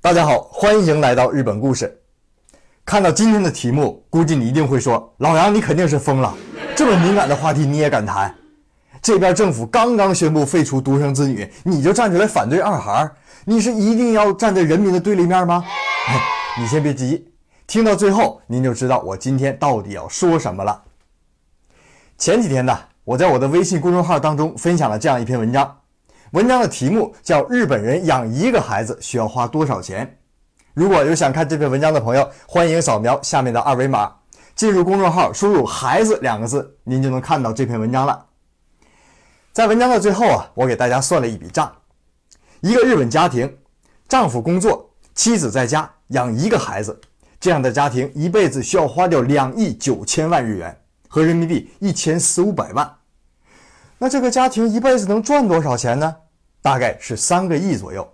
大家好欢迎来到日本故事。看到今天的题目估计你一定会说老杨你肯定是疯了。这么敏感的话题你也敢谈？这边政府刚刚宣布废除独生子女你就站出来反对二孩你是一定要站在人民的对立面吗？你先别急听到最后您就知道我今天到底要说什么了。前几天呢我在我的微信公众号当中分享了这样一篇文章。文章的题目叫《日本人养一个孩子需要花多少钱》。如果有想看这篇文章的朋友，欢迎扫描下面的二维码，进入公众号，输入“孩子”两个字，您就能看到这篇文章了。在文章的最后啊，我给大家算了一笔账：一个日本家庭，丈夫工作，妻子在家养一个孩子，这样的家庭一辈子需要花掉两亿九千万日元，合人民币一千四五百万。那这个家庭一辈子能赚多少钱呢？大概是三个亿左右。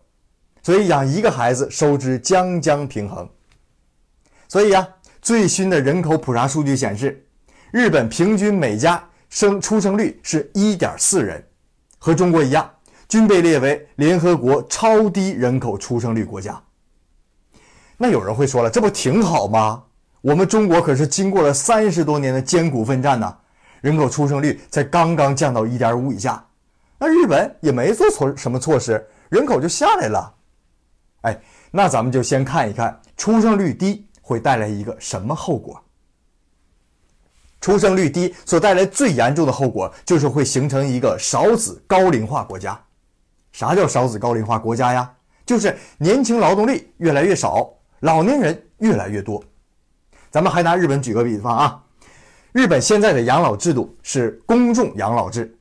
所以养一个孩子收支将将平衡。所以呀，最新的人口普查数据显示，日本平均每家生出生率是一点四人，和中国一样，均被列为联合国超低人口出生率国家。那有人会说了，这不挺好吗？我们中国可是经过了三十多年的艰苦奋战呐。人口出生率才刚刚降到一点五以下，那日本也没做错什么措施，人口就下来了。哎，那咱们就先看一看出生率低会带来一个什么后果。出生率低所带来最严重的后果就是会形成一个少子高龄化国家。啥叫少子高龄化国家呀？就是年轻劳动力越来越少，老年人越来越多。咱们还拿日本举个比方啊。日本现在的养老制度是公众养老制，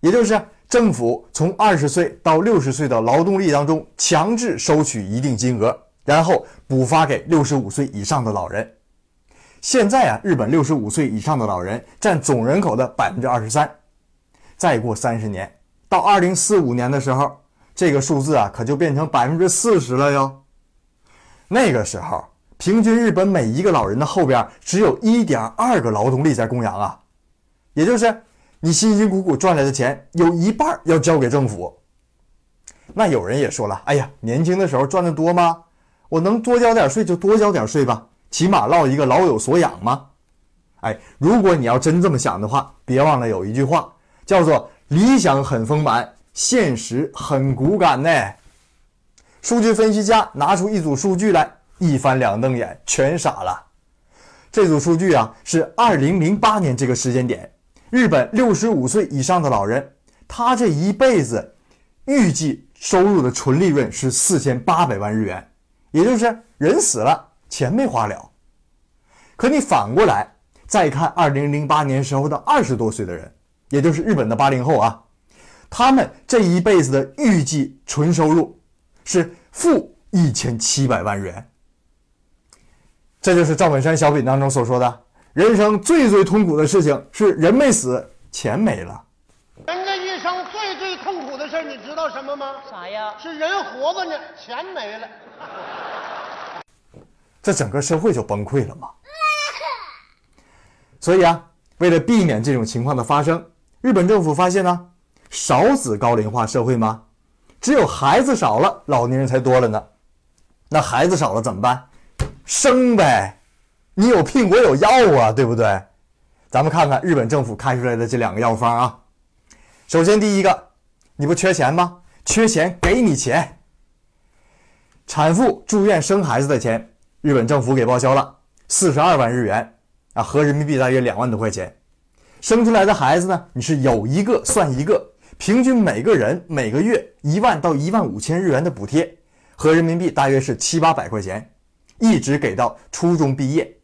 也就是政府从二十岁到六十岁的劳动力当中强制收取一定金额，然后补发给六十五岁以上的老人。现在啊，日本六十五岁以上的老人占总人口的百分之二十三。再过三十年，到二零四五年的时候，这个数字啊可就变成百分之四十了哟。那个时候。平均日本每一个老人的后边只有一点二个劳动力在供养啊，也就是你辛辛苦苦赚来的钱有一半要交给政府。那有人也说了，哎呀，年轻的时候赚的多吗？我能多交点税就多交点税吧，起码落一个老有所养嘛。哎，如果你要真这么想的话，别忘了有一句话叫做“理想很丰满，现实很骨感”呢。数据分析家拿出一组数据来。一翻两瞪眼，全傻了。这组数据啊，是二零零八年这个时间点，日本六十五岁以上的老人，他这一辈子预计收入的纯利润是四千八百万日元，也就是人死了，钱没花了。可你反过来再看二零零八年时候的二十多岁的人，也就是日本的八零后啊，他们这一辈子的预计纯收入是负一千七百万日元。这就是赵本山小品当中所说的：“人生最最痛苦的事情是人没死，钱没了。”人这一生最最痛苦的事你知道什么吗？啥呀？是人活着呢，钱没了。这整个社会就崩溃了嘛。所以啊，为了避免这种情况的发生，日本政府发现呢，少子高龄化社会吗？只有孩子少了，老年人才多了呢。那孩子少了怎么办？生呗，你有病我有药啊，对不对？咱们看看日本政府开出来的这两个药方啊。首先第一个，你不缺钱吗？缺钱给你钱。产妇住院生孩子的钱，日本政府给报销了四十二万日元啊，合人民币大约两万多块钱。生出来的孩子呢，你是有一个算一个，平均每个人每个月一万到一万五千日元的补贴，合人民币大约是七八百块钱。一直给到初中毕业，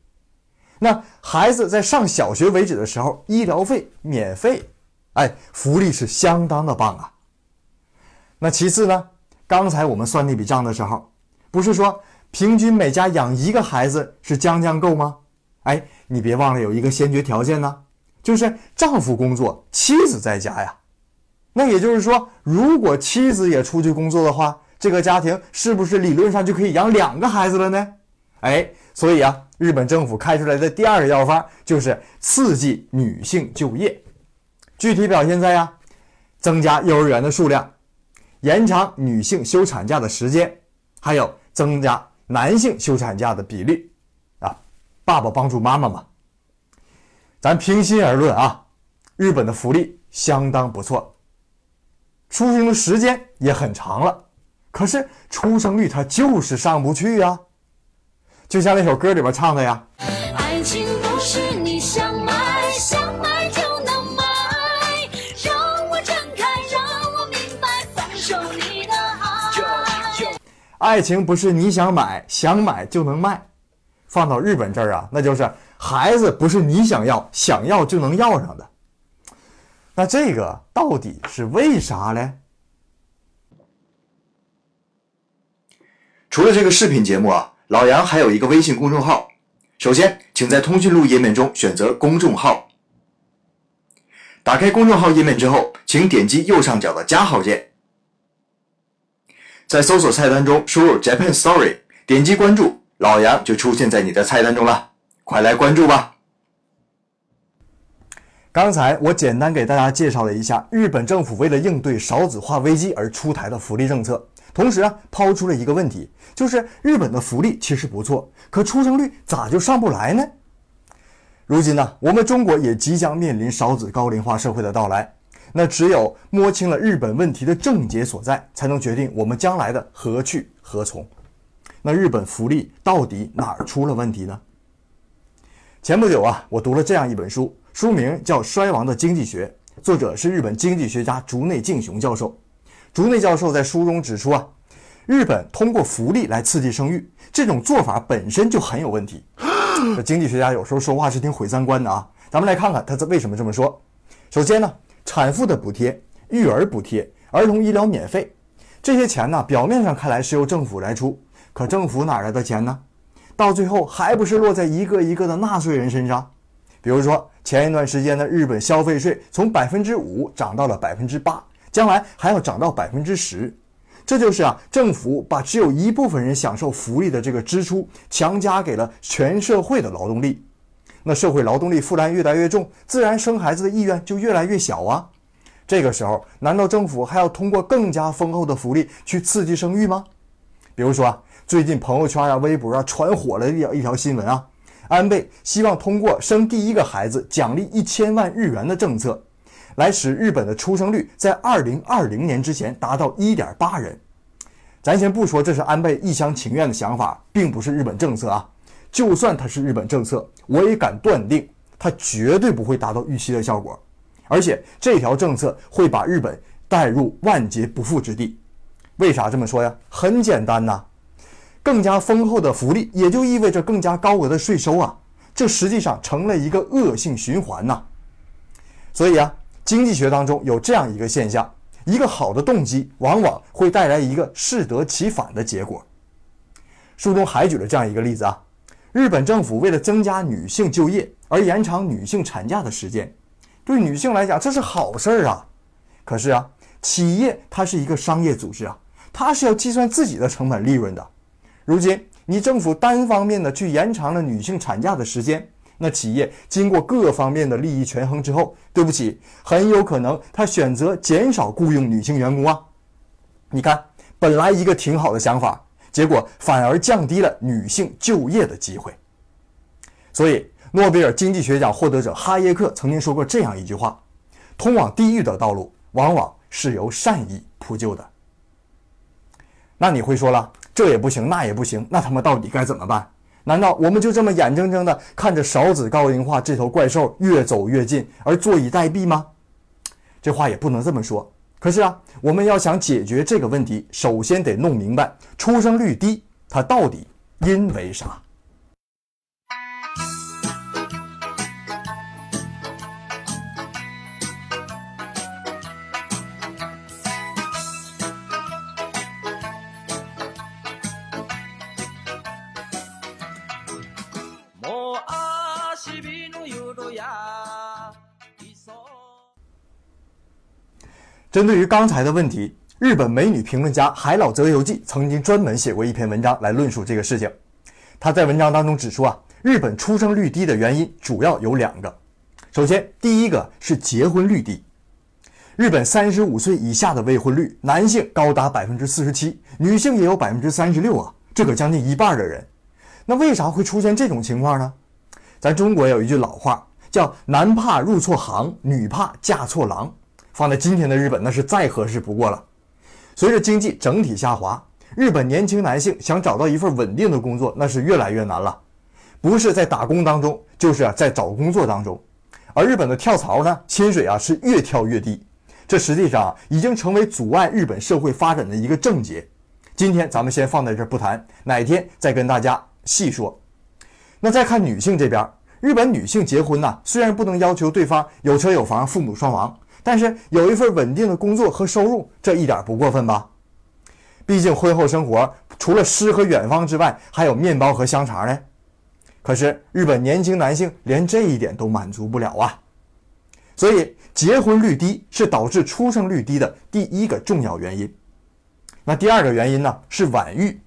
那孩子在上小学为止的时候，医疗费免费，哎，福利是相当的棒啊。那其次呢，刚才我们算那笔账的时候，不是说平均每家养一个孩子是将将够吗？哎，你别忘了有一个先决条件呢，就是丈夫工作，妻子在家呀。那也就是说，如果妻子也出去工作的话，这个家庭是不是理论上就可以养两个孩子了呢？哎，所以啊，日本政府开出来的第二个药方就是刺激女性就业，具体表现在呀，增加幼儿园的数量，延长女性休产假的时间，还有增加男性休产假的比例。啊，爸爸帮助妈妈嘛。咱平心而论啊，日本的福利相当不错，出生的时间也很长了，可是出生率它就是上不去呀。就像那首歌里边唱的呀，爱情不是你想买想买就能买，让我睁开，让我明白，放手你的爱。爱情不是你想买想买就能卖，放到日本这儿啊，那就是孩子不是你想要想要就能要上的。那这个到底是为啥嘞？除了这个视频节目啊。老杨还有一个微信公众号，首先，请在通讯录页面中选择公众号。打开公众号页面之后，请点击右上角的加号键，在搜索菜单中输入 Japan Story，点击关注，老杨就出现在你的菜单中了，快来关注吧。刚才我简单给大家介绍了一下日本政府为了应对少子化危机而出台的福利政策。同时啊，抛出了一个问题，就是日本的福利其实不错，可出生率咋就上不来呢？如今呢，我们中国也即将面临少子高龄化社会的到来，那只有摸清了日本问题的症结所在，才能决定我们将来的何去何从。那日本福利到底哪儿出了问题呢？前不久啊，我读了这样一本书，书名叫《衰亡的经济学》，作者是日本经济学家竹内敬雄教授。竹内教授在书中指出啊，日本通过福利来刺激生育，这种做法本身就很有问题。这经济学家有时候说话是挺毁三观的啊。咱们来看看他为什么这么说。首先呢，产妇的补贴、育儿补贴、儿童医疗免费，这些钱呢，表面上看来是由政府来出，可政府哪来的钱呢？到最后还不是落在一个一个的纳税人身上？比如说前一段时间的日本消费税从百分之五涨到了百分之八。将来还要涨到百分之十，这就是啊，政府把只有一部分人享受福利的这个支出强加给了全社会的劳动力，那社会劳动力负担越来越重，自然生孩子的意愿就越来越小啊。这个时候，难道政府还要通过更加丰厚的福利去刺激生育吗？比如说啊，最近朋友圈啊、微博啊传火了一一条新闻啊，安倍希望通过生第一个孩子奖励一千万日元的政策。来使日本的出生率在二零二零年之前达到一点八人。咱先不说这是安倍一厢情愿的想法，并不是日本政策啊。就算它是日本政策，我也敢断定，它绝对不会达到预期的效果。而且这条政策会把日本带入万劫不复之地。为啥这么说呀？很简单呐，更加丰厚的福利也就意味着更加高额的税收啊，这实际上成了一个恶性循环呐。所以啊。经济学当中有这样一个现象：一个好的动机往往会带来一个适得其反的结果。书中还举了这样一个例子啊，日本政府为了增加女性就业而延长女性产假的时间，对女性来讲这是好事儿啊。可是啊，企业它是一个商业组织啊，它是要计算自己的成本利润的。如今你政府单方面的去延长了女性产假的时间。那企业经过各方面的利益权衡之后，对不起，很有可能他选择减少雇佣女性员工啊。你看，本来一个挺好的想法，结果反而降低了女性就业的机会。所以，诺贝尔经济学奖获得者哈耶克曾经说过这样一句话：“通往地狱的道路，往往是由善意铺就的。”那你会说了，这也不行，那也不行，那他们到底该怎么办？难道我们就这么眼睁睁地看着少子高龄化这头怪兽越走越近而坐以待毙吗？这话也不能这么说。可是啊，我们要想解决这个问题，首先得弄明白出生率低，它到底因为啥？针对于刚才的问题，日本美女评论家海老泽游记曾经专门写过一篇文章来论述这个事情。他在文章当中指出啊，日本出生率低的原因主要有两个。首先，第一个是结婚率低。日本三十五岁以下的未婚率，男性高达百分之四十七，女性也有百分之三十六啊，这可将近一半的人。那为啥会出现这种情况呢？咱中国有一句老话，叫“男怕入错行，女怕嫁错郎”。放在今天的日本，那是再合适不过了。随着经济整体下滑，日本年轻男性想找到一份稳定的工作，那是越来越难了。不是在打工当中，就是在找工作当中。而日本的跳槽呢，薪水啊是越跳越低。这实际上已经成为阻碍日本社会发展的一个症结。今天咱们先放在这不谈，哪天再跟大家细说。那再看女性这边，日本女性结婚呢，虽然不能要求对方有车有房、父母双亡，但是有一份稳定的工作和收入，这一点不过分吧？毕竟婚后生活除了诗和远方之外，还有面包和香肠呢。可是日本年轻男性连这一点都满足不了啊，所以。结婚率低是导致出生率低的第一个重要原因。那第二个原因呢是晚育。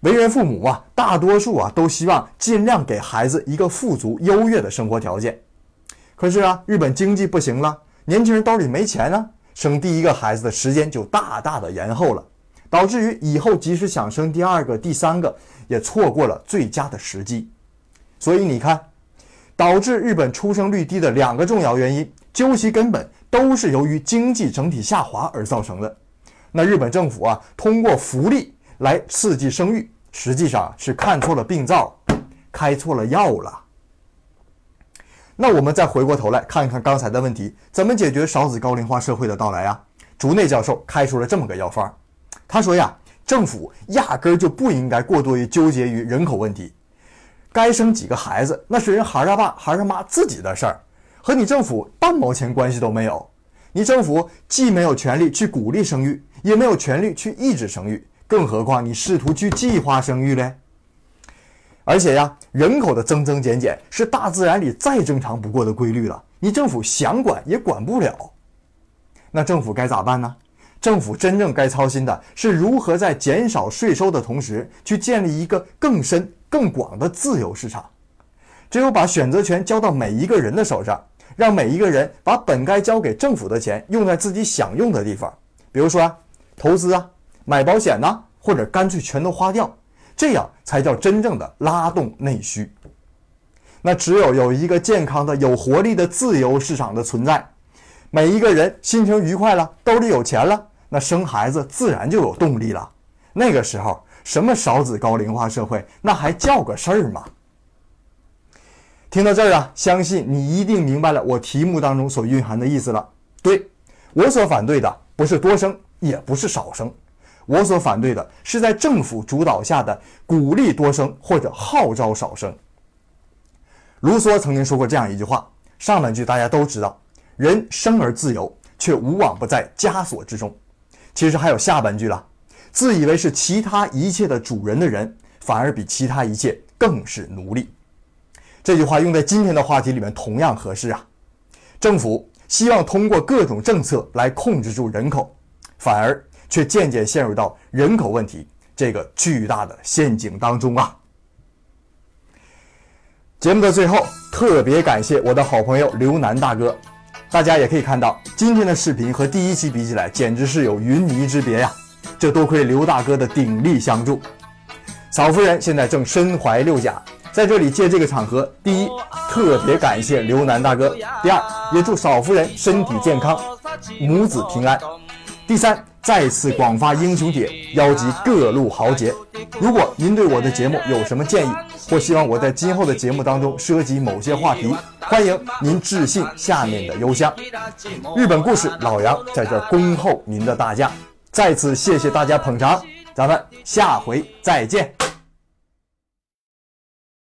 为人父母啊，大多数啊都希望尽量给孩子一个富足优越的生活条件。可是啊，日本经济不行了，年轻人兜里没钱啊，生第一个孩子的时间就大大的延后了，导致于以后即使想生第二个、第三个，也错过了最佳的时机。所以你看。导致日本出生率低的两个重要原因，究其根本都是由于经济整体下滑而造成的。那日本政府啊，通过福利来刺激生育，实际上是看错了病灶，开错了药了。那我们再回过头来看一看刚才的问题，怎么解决少子高龄化社会的到来啊？竹内教授开出了这么个药方，他说呀，政府压根儿就不应该过多于纠结于人口问题。该生几个孩子，那是人孩儿他爸、孩儿他妈自己的事儿，和你政府半毛钱关系都没有。你政府既没有权利去鼓励生育，也没有权利去抑制生育，更何况你试图去计划生育嘞？而且呀，人口的增增减减是大自然里再正常不过的规律了，你政府想管也管不了。那政府该咋办呢？政府真正该操心的是如何在减少税收的同时，去建立一个更深。更广的自由市场，只有把选择权交到每一个人的手上，让每一个人把本该交给政府的钱用在自己想用的地方，比如说投资啊、买保险呐，或者干脆全都花掉，这样才叫真正的拉动内需。那只有有一个健康的、有活力的自由市场的存在，每一个人心情愉快了，兜里有钱了，那生孩子自然就有动力了。那个时候。什么少子高龄化社会，那还叫个事儿吗？听到这儿啊，相信你一定明白了我题目当中所蕴含的意思了。对我所反对的不是多生，也不是少生，我所反对的是在政府主导下的鼓励多生或者号召少生。卢梭曾经说过这样一句话，上半句大家都知道，人生而自由，却无往不在枷锁之中。其实还有下半句了。自以为是其他一切的主人的人，反而比其他一切更是奴隶。这句话用在今天的话题里面同样合适啊！政府希望通过各种政策来控制住人口，反而却渐渐陷入到人口问题这个巨大的陷阱当中啊！节目的最后，特别感谢我的好朋友刘楠大哥。大家也可以看到，今天的视频和第一期比起来，简直是有云泥之别呀！这多亏刘大哥的鼎力相助，嫂夫人现在正身怀六甲，在这里借这个场合，第一，特别感谢刘楠大哥；第二，也祝嫂夫人身体健康，母子平安；第三，再次广发英雄帖，邀集各路豪杰。如果您对我的节目有什么建议，或希望我在今后的节目当中涉及某些话题，欢迎您致信下面的邮箱。日本故事老杨在这恭候您的大驾。再次谢谢大家捧场，咱们下回再见。